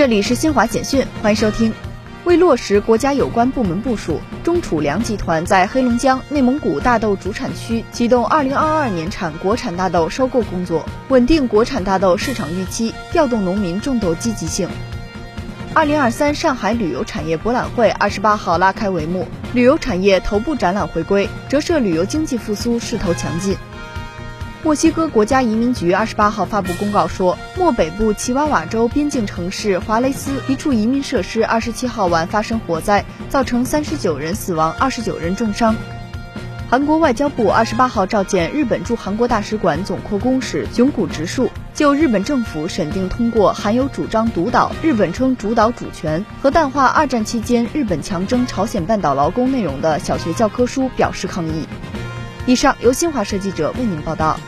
这里是新华简讯，欢迎收听。为落实国家有关部门部署，中储粮集团在黑龙江、内蒙古大豆主产区启动2022年产国产大豆收购工作，稳定国产大豆市场预期，调动农民种豆积极性。2023上海旅游产业博览会28号拉开帷幕，旅游产业头部展览回归，折射旅游经济复苏势头强劲。墨西哥国家移民局二十八号发布公告说，墨北部奇瓦瓦州边境城市华雷斯一处移民设施二十七号晚发生火灾，造成三十九人死亡，二十九人重伤。韩国外交部二十八号召见日本驻韩国大使馆总扩公使熊谷直树，就日本政府审定通过含有主张独岛（日本称主岛主权）和淡化二战期间日本强征朝鲜半岛劳工内容的小学教科书表示抗议。以上由新华社记者为您报道。